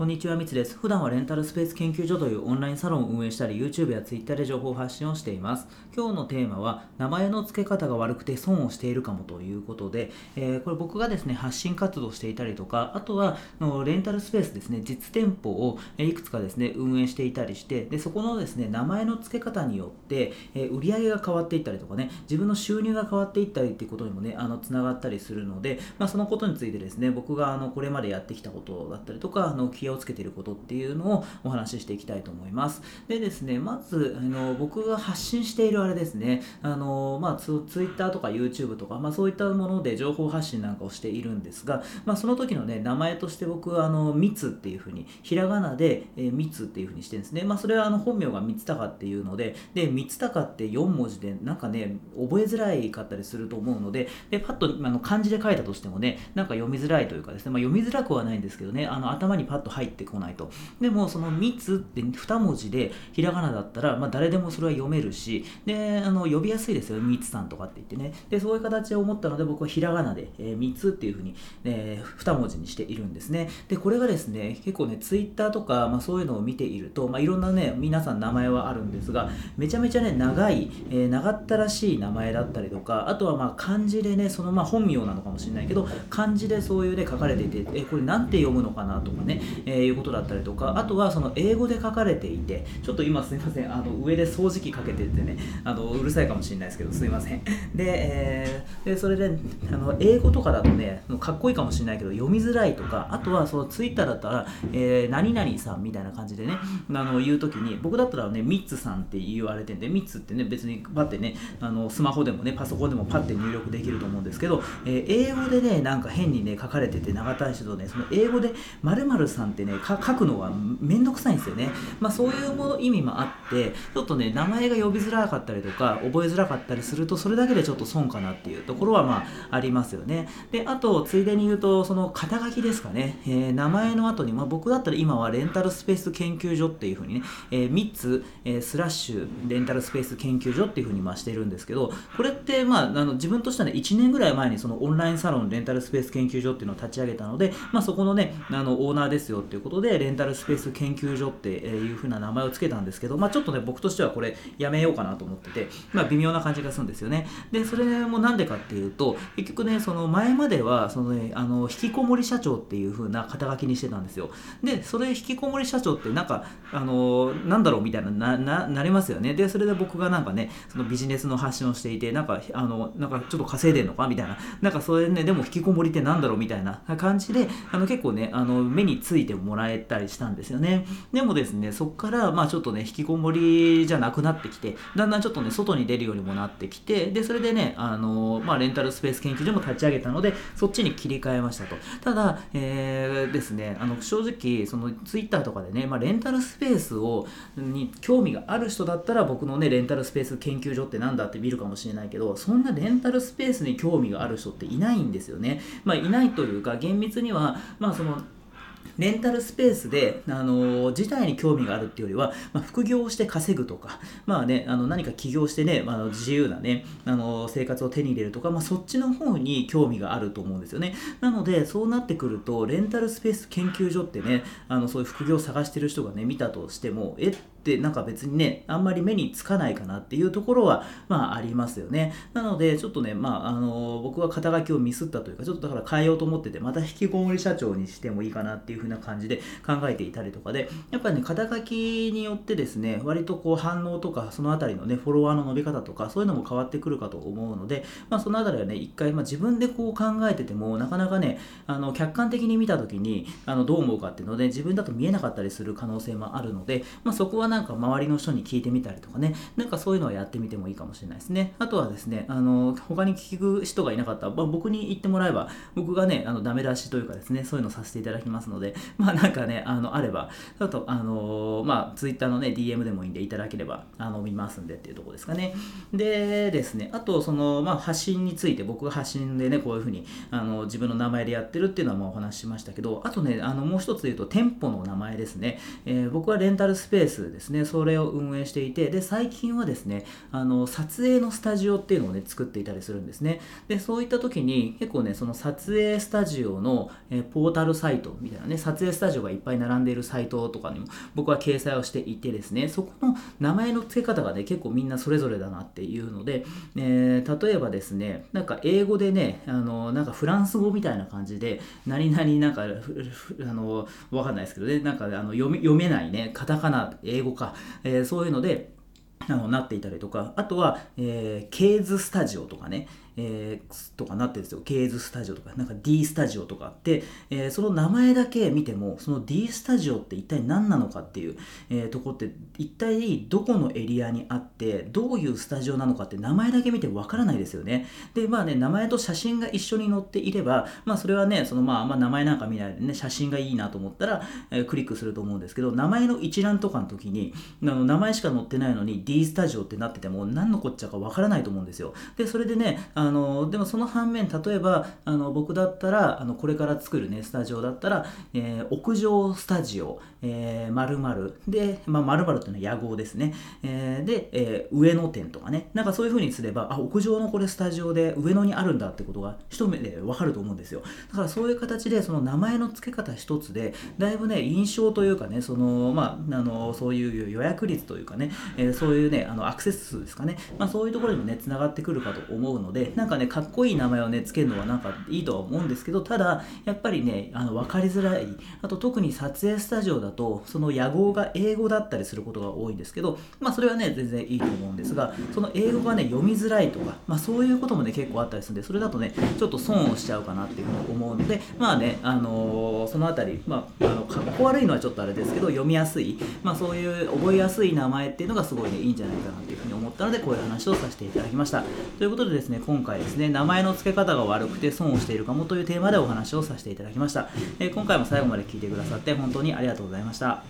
こんにちは、みつです。普段はレンタルスペース研究所というオンラインサロンを運営したり、YouTube や Twitter で情報発信をしています。今日のテーマは、名前の付け方が悪くて損をしているかもということで、えー、これ僕がですね、発信活動していたりとか、あとは、のレンタルスペースですね、実店舗をいくつかですね、運営していたりして、で、そこのですね、名前の付け方によって、えー、売り上げが変わっていったりとかね、自分の収入が変わっていったりっていうことにもね、あの、つながったりするので、まあ、そのことについてですね、僕があの、これまでやってきたことだったりとか、あの、をつけてることっていうのをお話ししていきたいと思います。でですね、まず、あの僕が発信しているあれですね、あのまあ、ツツイッターとか YouTube とか、まあ、そういったもので情報発信なんかをしているんですが、まあ、その時のね、名前として僕、あの、みつっていうふうに、ひらがなで、えー、みつっていうふうにしてるんですね。まあ、それはあの本名が三鷹っていうので、で、三鷹って4文字で、なんかね、覚えづらいかったりすると思うので、で、パッとあの漢字で書いたとしてもね、なんか読みづらいというかですね、まあ、読みづらくはないんですけどね、あの頭にパッと入入ってこないと。でもその「つ」って2文字でひらがなだったら、まあ、誰でもそれは読めるしであの呼びやすいですよ「つさん」とかって言ってね。でそういう形を思ったので僕はひらがなで「えー、つ」っていうふうに、えー、2文字にしているんですね。でこれがですね結構ねツイッターとか、まあ、そういうのを見ていると、まあ、いろんなね皆さん名前はあるんですがめちゃめちゃね長い、えー、長ったらしい名前だったりとかあとはまあ漢字でねそのまあ本名なのかもしれないけど漢字でそういうね書かれていてえこれなんて読むのかなとかね、えー、いうことだったりとかあとはその英語で書かれていてちょっと今すいませんあの上で掃除機かけててねあのうるさいかもしれないですけどすいません。で,、えー、でそれであの英語とかだとねかっこいいかもしれないけど読みづらいとかあとはそのツイッターだったら、えー、何々さんみたいな感じでねあの言う時に僕だったらねミッツさんって言われてんでミッツってね別にパッてねあのスマホでもねパソコンでもパッて入力できると思うんですけど、えー、英語でねなんか変にね書かれてて長たい人とねその英語で〇〇さんってね書くのはめんどくさいんですよね。まあ、そういうも意味もあってちょっとね名前が呼びづらかったりとか覚えづらかったりするとそれだけでちょっと損かなっていうところはまあありますよね。であとついでに言うとその肩書きですかね、えー、名前の後に、まあ、僕だったら今はレンタルスペース研究所っていうふうにね、えー、3つ、えー、スラッシュレンタルスペース研究所っていうふうにまあしてるんですけどこれってまああの自分としてはね1年ぐらい前にそのオンラインサロンレンタルスペース研究所っていうのを立ち上げたので、まあ、そこのねあのオーナーですよっていうことでレンタルスペース研究所っていうふうな名前を付けたんですけど、まあ、ちょっとね僕としてはこれやめようかなと思ってて、まあ、微妙な感じがするんですよね。でそれもなんでかっていうと結局ねその前まではその、ね、あの引きこもり社長っていう風な肩書きにしてたんですよ。でそれ引きこもり社長ってなんかあのなんだろうみたいななななりますよね。でそれで僕がなんかねそのビジネスの発信をしていてなんかあのなんかちょっと稼いでんのか？みたいな。なんかそれねでも引きこもりってなんだろう？みたいな感じであの結構ねあの目についてもらえたりしたんですよね。でもですねそこからまあちょっとね引きこもりじゃなくなってきてだんだんちょっとね外に出るようにもなってきてでそれでねあの、まあ、レンタルスペース研究所も立ち上げたのでそっちに切り替えましたと。ただ、えー、ですねあの正直そのツイッターとかでね、まあ、レンタルスペースをに興味がある人だったら僕のねレンタルスペース研究所って何だって見るかもしれないけどそんなレンタルスペースに興味がある人っていないんですよね。まあいないというか厳密にはまあそのレンタルスペースで、あの自体に興味があるっていうよりは、まあ、副業をして稼ぐとか、まあね、あの何か起業してね、まあ、自由なね、あの生活を手に入れるとか、まあ、そっちの方に興味があると思うんですよね。なので、そうなってくると、レンタルスペース研究所ってね、あのそういう副業を探してる人がね、見たとしても、えってなんか別にねあんまり目につかないかなっていうところはまあありますよね。なのでちょっとねまああの僕は肩書きをミスったというかちょっとだから変えようと思っててまた引きこもり社長にしてもいいかなっていう風な感じで考えていたりとかでやっぱりね肩書きによってですね割とこう反応とかそのあたりのねフォロワーの伸び方とかそういうのも変わってくるかと思うのでまあそのあたりはね一回、まあ、自分でこう考えててもなかなかねあの客観的に見た時にあのどう思うかっていうので自分だと見えなかったりする可能性もあるので、まあ、そこはなんか周りの人に聞いてみたりとかね、なんかそういうのをやってみてもいいかもしれないですね。あとはですね、あの、他に聞く人がいなかったら、まあ、僕に言ってもらえば、僕がね、あの、ダメ出しというかですね、そういうのさせていただきますので、まあなんかね、あの、あれば、あと、あの、まあ、Twitter のね、DM でもいいんでいただければ、あの、見ますんでっていうところですかね。でですね、あと、その、まあ、発信について、僕が発信でね、こういうふうに、あの、自分の名前でやってるっていうのは、まあ、お話ししましたけど、あとね、あの、もう一つ言うと、店舗の名前ですね。えー、僕はレンタルスペースですですねそれを運営していてで最近はですねあの撮影のスタジオっていうのをね作っていたりするんですね。でそういった時に結構ねその撮影スタジオの、えポータルサイトみたいなね撮影スタジオがいっぱい並んでいるサイトとかにも僕は掲載をしていてですねそこの名前の付け方がね結構みんなそれぞれだなっていうので、えー、例えばですねなんか英語でねあのなんかフランス語みたいな感じで何々なんかあのわかんないですけどねなんかあの読め読めないねカタカナ英語か、えー、そういうのであのなっていたりとかあとは、えー、ケーズスタジオとかねえー、とかなってるんですよ。ケーズスタジオとか、なんか D スタジオとかあって、えー、その名前だけ見ても、その D スタジオって一体何なのかっていう、えー、とこって、一体どこのエリアにあって、どういうスタジオなのかって名前だけ見てわからないですよね。で、まあね、名前と写真が一緒に載っていれば、まあそれはね、そのまあ、ま、名前なんか見ないでね、写真がいいなと思ったら、えー、クリックすると思うんですけど、名前の一覧とかの時に、あの名前しか載ってないのに D スタジオってなってても何のこっちゃかわからないと思うんですよ。で、それでね、あのでもその反面例えばあの僕だったらあのこれから作るねスタジオだったら、えー、屋上スタジオ、えー、〇〇で、まあ、〇〇っていうのは野号ですね、えー、で、えー、上野店とかね。なんかそういう風にすればあ屋上のこれスタジオで上野にあるんだってことが一目でわかると思うんですよ。だからそういう形でその名前の付け方一つでだいぶね印象というかねそのまああのそういう予約率というかね、えー、そういうねあのアクセス数ですかね、まあ、そういうところにもねつながってくるかと思うのでなんかねかっこいい名前をねつけるのはなんかいいとは思うんですけどただやっぱりねあの分かりづらい。あと特に撮影スタジオだとその野号が英語だったりすることが多いんですけどまあそれはね全然いいと思うんですがその英語がね読みづらいとかまあそういうこともね結構あったりするんでそれだとねちょっと損をしちゃうかなっていうふうに思うのでまあねあのー、そのあたりまああのかっこ悪いのはちょっとあれですけど読みやすい。まあそういう覚えやすい名前っていうのがすごいねいいんじゃないかなっていうふうに思ったのでこういう話をさせていただきました。ということでですね今今回ですね名前の付け方が悪くて損をしているかもというテーマでお話をさせていただきました、え、今回も最後まで聞いてくださって本当にありがとうございました。